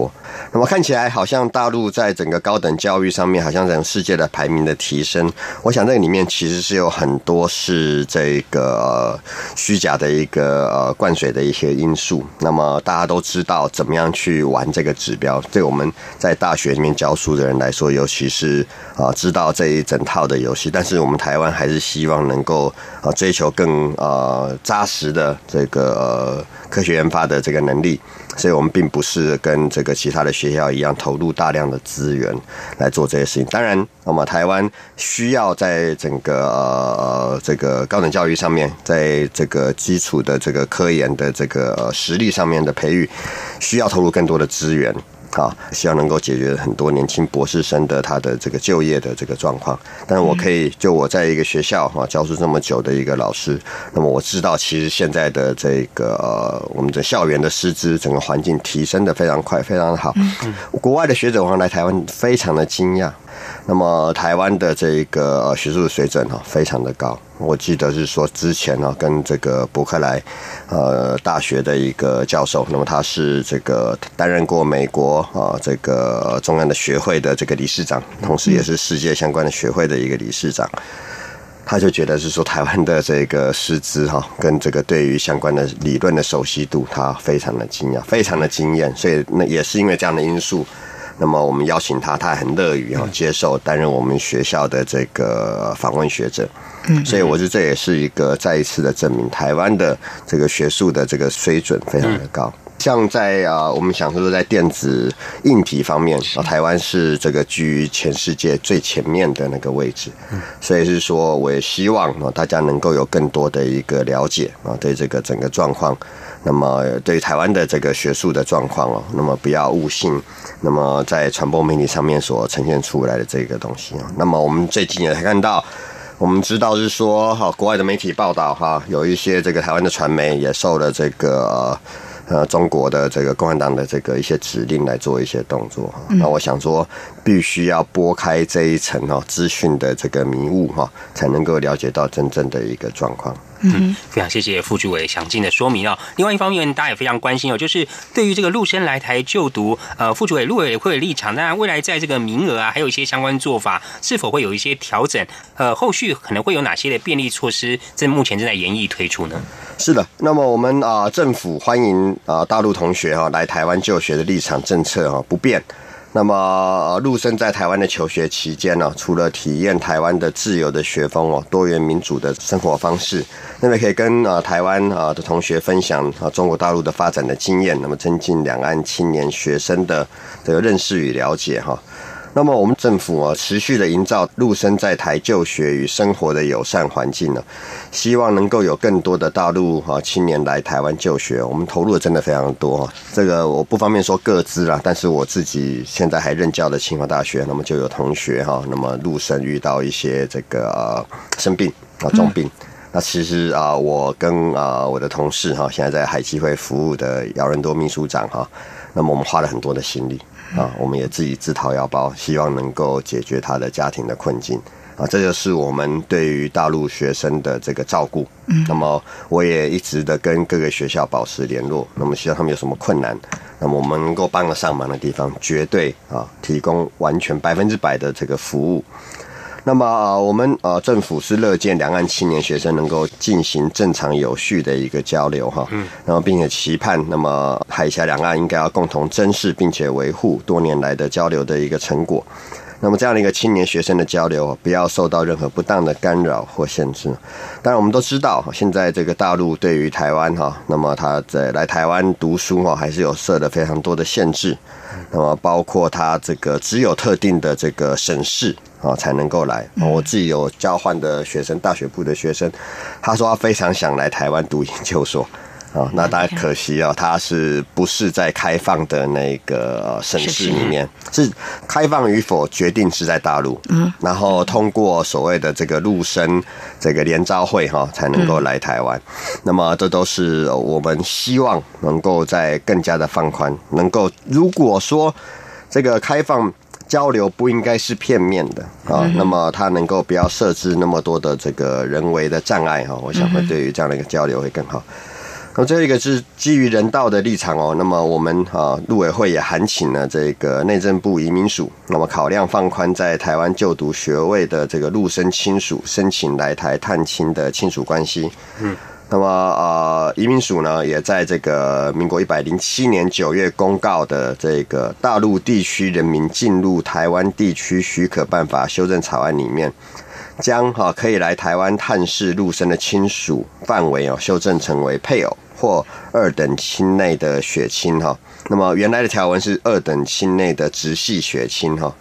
那么看起来好像大陆在整个高等教育上面，好像整个世界的排名的提升，我想这个里面其实是有很多是这个虚假的一个呃灌水的一些因素。那么大家都知道怎么样去玩这个指标，对我们在大学里面教书的人来说，尤其是啊知道这一整套的游戏，但是我们。台湾还是希望能够啊追求更呃扎实的这个呃科学研发的这个能力，所以我们并不是跟这个其他的学校一样投入大量的资源来做这些事情。当然，那么台湾需要在整个呃这个高等教育上面，在这个基础的这个科研的这个实力上面的培育，需要投入更多的资源。啊，希望能够解决很多年轻博士生的他的这个就业的这个状况。但是我可以就我在一个学校哈教书这么久的一个老师，那么我知道其实现在的这个我们的校园的师资整个环境提升的非常快，非常的好。国外的学者往来台湾非常的惊讶。那么台湾的这个学术水准哈非常的高，我记得是说之前呢跟这个伯克莱呃大学的一个教授，那么他是这个担任过美国啊这个中央的学会的这个理事长，同时也是世界相关的学会的一个理事长，他就觉得是说台湾的这个师资哈跟这个对于相关的理论的熟悉度，他非常的惊讶，非常的惊艳，所以那也是因为这样的因素。那么我们邀请他，他很乐于哈接受担任我们学校的这个访问学者，嗯，所以我觉得这也是一个再一次的证明，台湾的这个学术的这个水准非常的高。像在啊，我们想说在电子硬体方面啊，台湾是这个居于全世界最前面的那个位置，所以是说，我也希望啊，大家能够有更多的一个了解啊，对这个整个状况。那么，对台湾的这个学术的状况哦，那么不要误信，那么在传播媒体上面所呈现出来的这个东西啊，那么我们最近也看到，我们知道是说哈，国外的媒体报道哈，有一些这个台湾的传媒也受了这个。呃，中国的这个共产党的这个一些指令来做一些动作哈，那我想说，必须要拨开这一层哦资讯的这个迷雾哈，才能够了解到真正的一个状况。嗯，非常谢谢副主委详尽的说明哦。另外一方面，大家也非常关心哦，就是对于这个陆生来台就读，呃，副主委陆委会的立场，当然未来在这个名额啊，还有一些相关做法，是否会有一些调整？呃，后续可能会有哪些的便利措施？这目前正在研议推出呢？是的，那么我们啊，政府欢迎啊大陆同学哈来台湾就学的立场政策哈不变。那么陆生在台湾的求学期间呢，除了体验台湾的自由的学风哦，多元民主的生活方式，那么可以跟啊台湾啊的同学分享啊中国大陆的发展的经验，那么增进两岸青年学生的这个认识与了解哈。那么我们政府啊，持续的营造陆生在台就学与生活的友善环境呢，希望能够有更多的大陆啊青年来台湾就学。我们投入的真的非常多啊，这个我不方便说各资啦，但是我自己现在还任教的清华大学，那么就有同学哈，那么陆生遇到一些这个生病啊重病，那其实啊，我跟啊我的同事哈，现在在海基会服务的姚仁多秘书长哈，那么我们花了很多的心力。啊，我们也自己自掏腰包，希望能够解决他的家庭的困境啊，这就是我们对于大陆学生的这个照顾。嗯，那么我也一直的跟各个学校保持联络，那么希望他们有什么困难，那么我们能够帮得上忙的地方，绝对啊提供完全百分之百的这个服务。那么我们呃政府是乐见两岸青年学生能够进行正常有序的一个交流哈，嗯，然后并且期盼那么海峡两岸应该要共同珍视并且维护多年来的交流的一个成果。那么这样的一个青年学生的交流，不要受到任何不当的干扰或限制。当然我们都知道，现在这个大陆对于台湾哈，那么他在来台湾读书哈，还是有设了非常多的限制。那么包括他这个只有特定的这个省市。啊，才能够来。我自己有交换的学生，大学部的学生，他说他非常想来台湾读研究所。啊，那大家可惜啊，他是不是在开放的那个省市里面？是开放与否决定是在大陆。嗯，然后通过所谓的这个陆生这个联招会哈，才能够来台湾。那么这都是我们希望能够在更加的放宽，能够如果说这个开放。交流不应该是片面的啊，那么它能够不要设置那么多的这个人为的障碍哈，我想会对于这样的一个交流会更好。那最后一个是基于人道的立场哦，那么我们啊陆委会也函请了这个内政部移民署，那么考量放宽在台湾就读学位的这个陆生亲属申请来台探亲的亲属关系。嗯。那么，呃，移民署呢，也在这个民国一百零七年九月公告的这个大陆地区人民进入台湾地区许可办法修正草案里面，将哈可以来台湾探视陆生的亲属范围哦，修正成为配偶或二等亲内的血亲哈。那么原来的条文是二等亲内的直系血亲哈。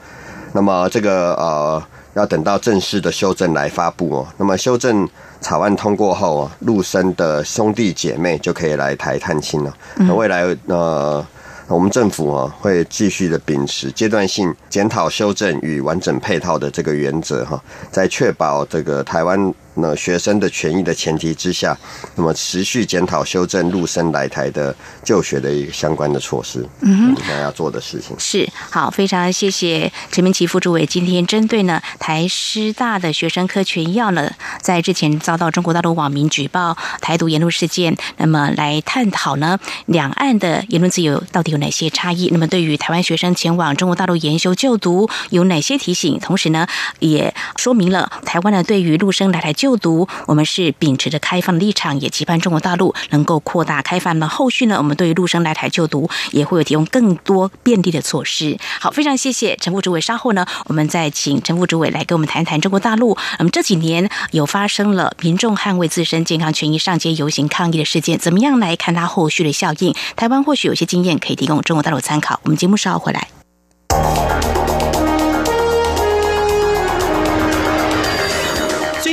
那么这个呃，要等到正式的修正来发布哦。那么修正。草案通过后啊，陆生的兄弟姐妹就可以来台探亲了。那未来呃，我们政府啊会继续的秉持阶段性检讨、修正与完整配套的这个原则哈，在确保这个台湾。那学生的权益的前提之下，那么持续检讨修正陆生来台的就学的一个相关的措施，嗯，现在要做的事情是好，非常谢谢陈明奇副主委今天针对呢台师大的学生科全要呢，在之前遭到中国大陆网民举报台独言论事件，那么来探讨呢两岸的言论自由到底有哪些差异？那么对于台湾学生前往中国大陆研修就读有哪些提醒？同时呢，也说明了台湾呢对于陆生来台就就读，我们是秉持着开放的立场，也期盼中国大陆能够扩大开放。那后续呢，我们对于陆生来台就读也会有提供更多便利的措施。好，非常谢谢陈副主委。稍后呢，我们再请陈副主委来跟我们谈一谈中国大陆。那么这几年有发生了民众捍卫自身健康权益上街游行抗议的事件，怎么样来看它后续的效应？台湾或许有些经验可以提供中国大陆参考。我们节目稍后回来。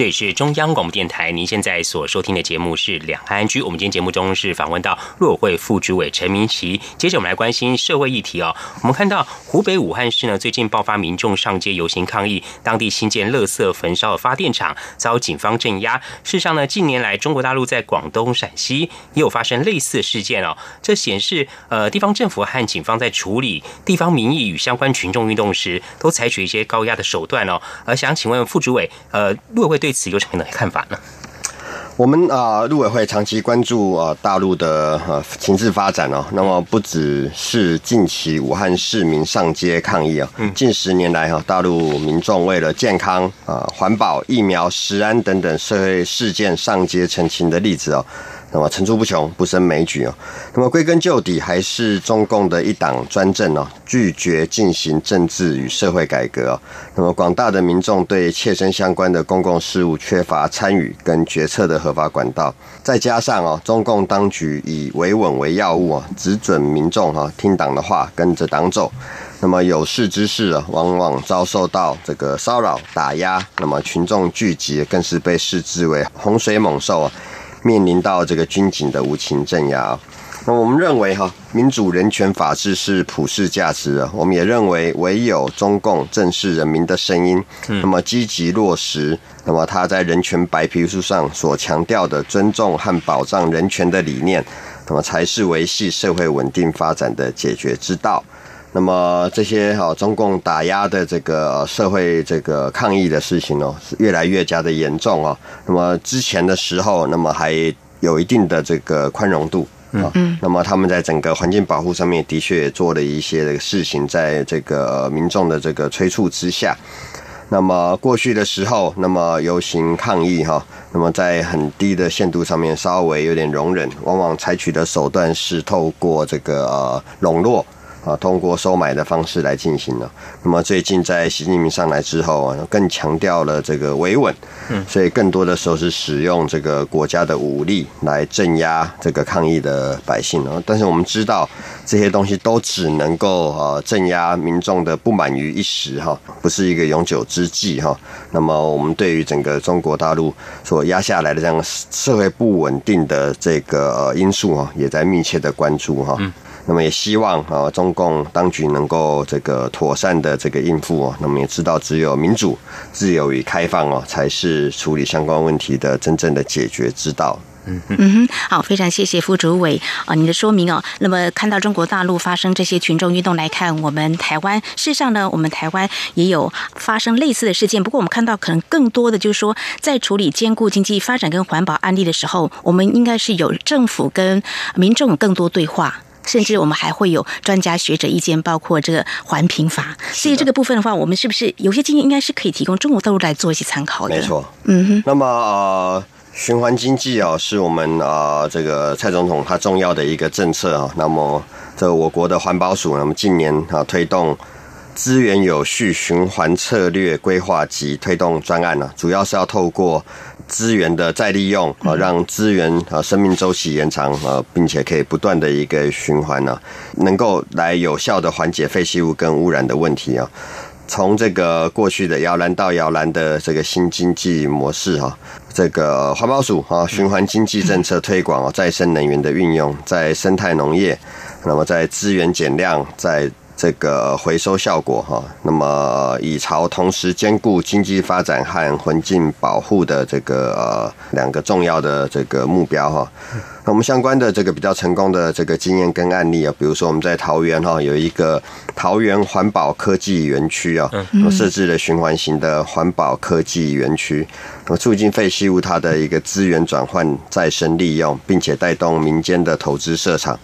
这里是中央广播电台，您现在所收听的节目是《两岸居》。我们今天节目中是访问到陆委会副主委陈明奇。接着我们来关心社会议题哦。我们看到湖北武汉市呢，最近爆发民众上街游行抗议，当地新建垃圾焚烧发电厂遭警方镇压。事实上呢，近年来中国大陆在广东、陕西也有发生类似事件哦。这显示呃，地方政府和警方在处理地方民意与相关群众运动时，都采取一些高压的手段哦。而想请问副主委，呃，陆委会对此有什么样的看法呢？我们啊，陆委会长期关注啊大陆的呃情势发展哦。那么不只是近期武汉市民上街抗议啊，近十年来哈，大陆民众为了健康啊、环保、疫苗、食安等等社会事件上街澄清的例子哦。那么层出不穷，不胜枚举哦。那么归根究底，还是中共的一党专政哦，拒绝进行政治与社会改革哦。那么广大的民众对切身相关的公共事务缺乏参与跟决策的合法管道，再加上哦，中共当局以维稳为要务啊，只准民众哈听党的话，跟着党走。那么有识之士啊，往往遭受到这个骚扰打压。那么群众聚集，更是被视之为洪水猛兽啊。面临到这个军警的无情镇压，那我们认为哈，民主、人权、法治是普世价值啊。我们也认为，唯有中共正视人民的声音，那么积极落实，那么他在人权白皮书上所强调的尊重和保障人权的理念，那么才是维系社会稳定发展的解决之道。那么这些哈中共打压的这个社会这个抗议的事情哦，是越来越加的严重哦。那么之前的时候，那么还有一定的这个宽容度啊。嗯。那么他们在整个环境保护上面的确也做了一些这个事情，在这个民众的这个催促之下，那么过去的时候，那么游行抗议哈，那么在很低的限度上面稍微有点容忍，往往采取的手段是透过这个呃笼络。啊，通过收买的方式来进行了。那么最近在习近平上来之后啊，更强调了这个维稳，嗯，所以更多的时候是使用这个国家的武力来镇压这个抗议的百姓啊。但是我们知道这些东西都只能够啊镇压民众的不满于一时哈，不是一个永久之计哈。那么我们对于整个中国大陆所压下来的这样社会不稳定的这个因素啊，也在密切的关注哈。那么也希望啊，中共当局能够这个妥善的这个应付哦。那么也知道，只有民主、自由与开放哦，才是处理相关问题的真正的解决之道。嗯哼，好，非常谢谢副主委啊，您的说明哦。那么看到中国大陆发生这些群众运动来看，我们台湾事实上呢，我们台湾也有发生类似的事件。不过我们看到可能更多的就是说，在处理兼顾经济发展跟环保案例的时候，我们应该是有政府跟民众更多对话。甚至我们还会有专家学者意见，包括这个环评法。所以这个部分的话，我们是不是有些经验应该是可以提供中国大陆来做一些参考的？没错，嗯哼。那么呃，循环经济啊，是我们啊这个蔡总统他重要的一个政策啊。那么这我国的环保署，那么近年啊推动资源有序循环策略规划及推动专案呢，主要是要透过。资源的再利用啊，让资源啊生命周期延长啊，并且可以不断的一个循环呢，能够来有效的缓解废弃物跟污染的问题啊。从这个过去的摇篮到摇篮的这个新经济模式哈，这个环保署啊，循环经济政策推广啊，再生能源的运用，在生态农业，那么在资源减量，在。这个回收效果哈，那么以朝同时兼顾经济发展和环境保护的这个呃两个重要的这个目标哈，那我们相关的这个比较成功的这个经验跟案例啊，比如说我们在桃园哈有一个桃园环保科技园区啊，设置了循环型的环保科技园区，那么促进废弃物它的一个资源转换再生利用，并且带动民间的投资设厂。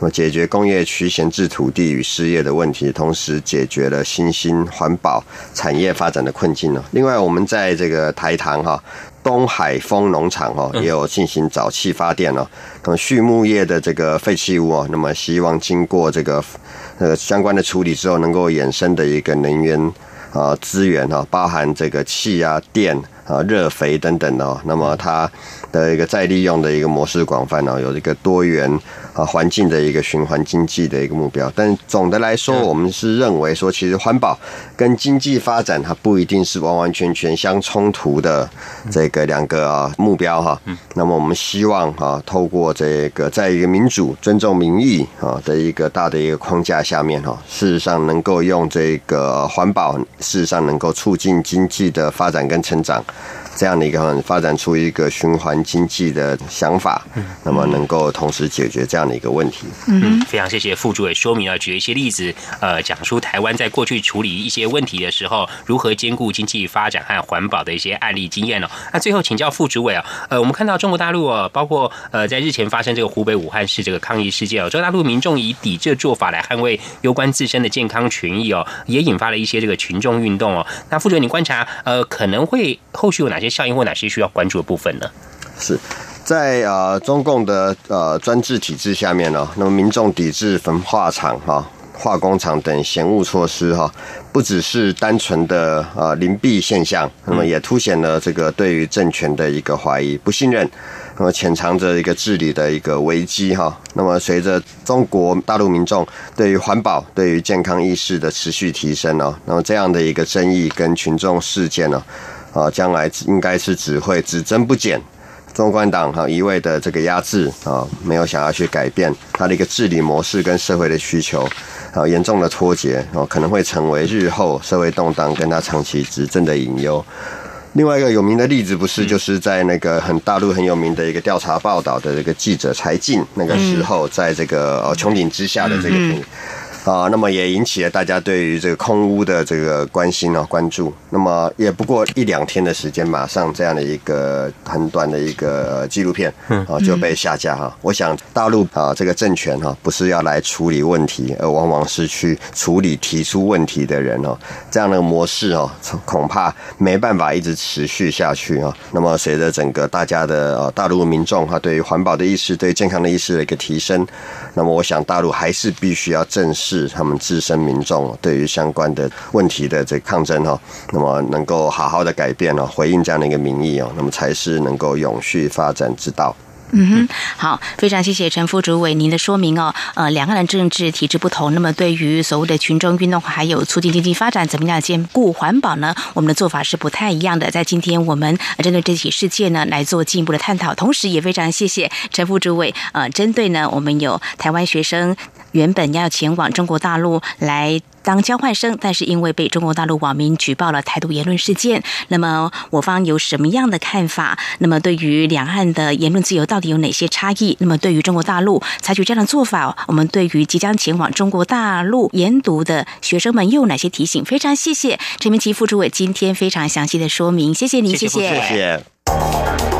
那么解决工业区闲置土地与失业的问题，同时解决了新兴环保产业发展的困境呢。另外，我们在这个台糖哈东海丰农场哦，也有进行沼气发电哦。那么畜牧业的这个废弃物哦，那么希望经过这个呃相关的处理之后，能够衍生的一个能源啊资源哈，包含这个气啊电啊热肥等等哦。那么它的一个再利用的一个模式广泛哦，有一个多元。啊，环境的一个循环经济的一个目标，但总的来说，我们是认为说，其实环保跟经济发展它不一定是完完全全相冲突的这个两个啊目标哈。那么我们希望啊，透过这个在一个民主、尊重民意啊的一个大的一个框架下面哈，事实上能够用这个环保，事实上能够促进经济的发展跟成长。这样的一个发展出一个循环经济的想法，那么能够同时解决这样的一个问题。嗯，非常谢谢副主委说明了，举一些例子，呃，讲出台湾在过去处理一些问题的时候，如何兼顾经济发展和环保的一些案例经验哦。那最后请教副主委啊，呃，我们看到中国大陆哦，包括呃在日前发生这个湖北武汉市这个抗议事件哦，中国大陆民众以抵制做法来捍卫攸关自身的健康权益哦，也引发了一些这个群众运动哦。那副主委，你观察呃，可能会后续有哪些？效应或哪些需要关注的部分呢？是在呃中共的呃专制体制下面呢，那么民众抵制焚化厂哈、化工厂等嫌恶措施哈，不只是单纯的呃邻避现象，那么也凸显了这个对于政权的一个怀疑、不信任，那么潜藏着一个治理的一个危机哈。那么随着中国大陆民众对于环保、对于健康意识的持续提升呢，那么这样的一个争议跟群众事件呢。啊，将来应该是只会只增不减，中观党哈一味的这个压制啊，没有想要去改变它的一个治理模式跟社会的需求，啊，严重的脱节啊，可能会成为日后社会动荡跟他长期执政的隐忧。另外一个有名的例子，不是就是在那个很大陆很有名的一个调查报道的这个记者柴静那个时候，在这个呃穹顶之下的这个。啊，那么也引起了大家对于这个空屋的这个关心啊关注。那么也不过一两天的时间，马上这样的一个很短的一个纪录片啊就被下架哈。我想大陆啊这个政权哈不是要来处理问题，而往往是去处理提出问题的人哦。这样的模式哦，恐怕没办法一直持续下去啊。那么随着整个大家的呃大陆民众哈对于环保的意识、对健康的意识的一个提升，那么我想大陆还是必须要正视。是他们自身民众对于相关的问题的这抗争哈，那么能够好好的改变哦，回应这样的一个民意哦，那么才是能够永续发展之道。嗯哼，好，非常谢谢陈副主委您的说明哦。呃，两岸的政治体制不同，那么对于所谓的群众运动还有促进经济发展，怎么样兼顾环保呢？我们的做法是不太一样的。在今天我们针对这起事件呢来做进一步的探讨，同时也非常谢谢陈副主委。呃，针对呢，我们有台湾学生原本要前往中国大陆来。当交换生，但是因为被中国大陆网民举报了台独言论事件，那么我方有什么样的看法？那么对于两岸的言论自由到底有哪些差异？那么对于中国大陆采取这样的做法，我们对于即将前往中国大陆研读的学生们又有哪些提醒？非常谢谢陈明奇副主委今天非常详细的说明，谢谢您，谢谢，谢谢。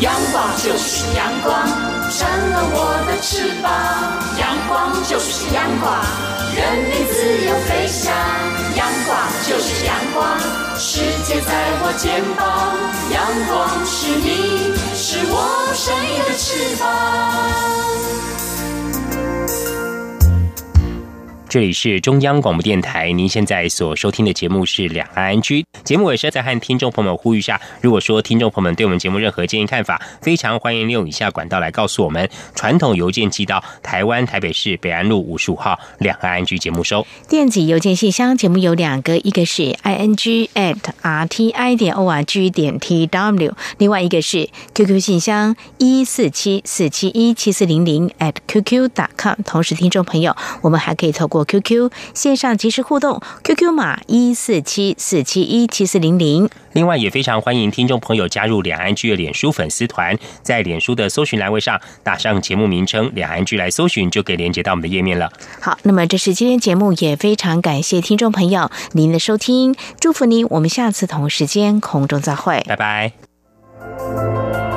阳光就是阳光，扇了我的翅膀。阳光就是阳光，任你自由飞翔。阳光就是阳光，世界在我肩膀。阳光是你，是我生命的翅膀。这里是中央广播电台，您现在所收听的节目是两岸安居。节目尾声再和听众朋友们呼吁一下，如果说听众朋友们对我们节目任何建议看法，非常欢迎利用以下管道来告诉我们：传统邮件寄到台湾台北市北安路五十五号两岸安居节目收；电子邮件信箱节目有两个，一个是 i n g at r t i 点 o r g 点 t w，另外一个是 QQ 信箱一四七四七一七四零零 at qq dot com。同时，听众朋友，我们还可以透过 QQ 线上即时互动，QQ 码一四七四七一七四零零。另外，也非常欢迎听众朋友加入两岸剧的脸书粉丝团，在脸书的搜寻栏位上打上节目名称“两岸剧”来搜寻，就可以连接到我们的页面了。好，那么这是今天节目，也非常感谢听众朋友您的收听，祝福您，我们下次同时间空中再会，拜拜。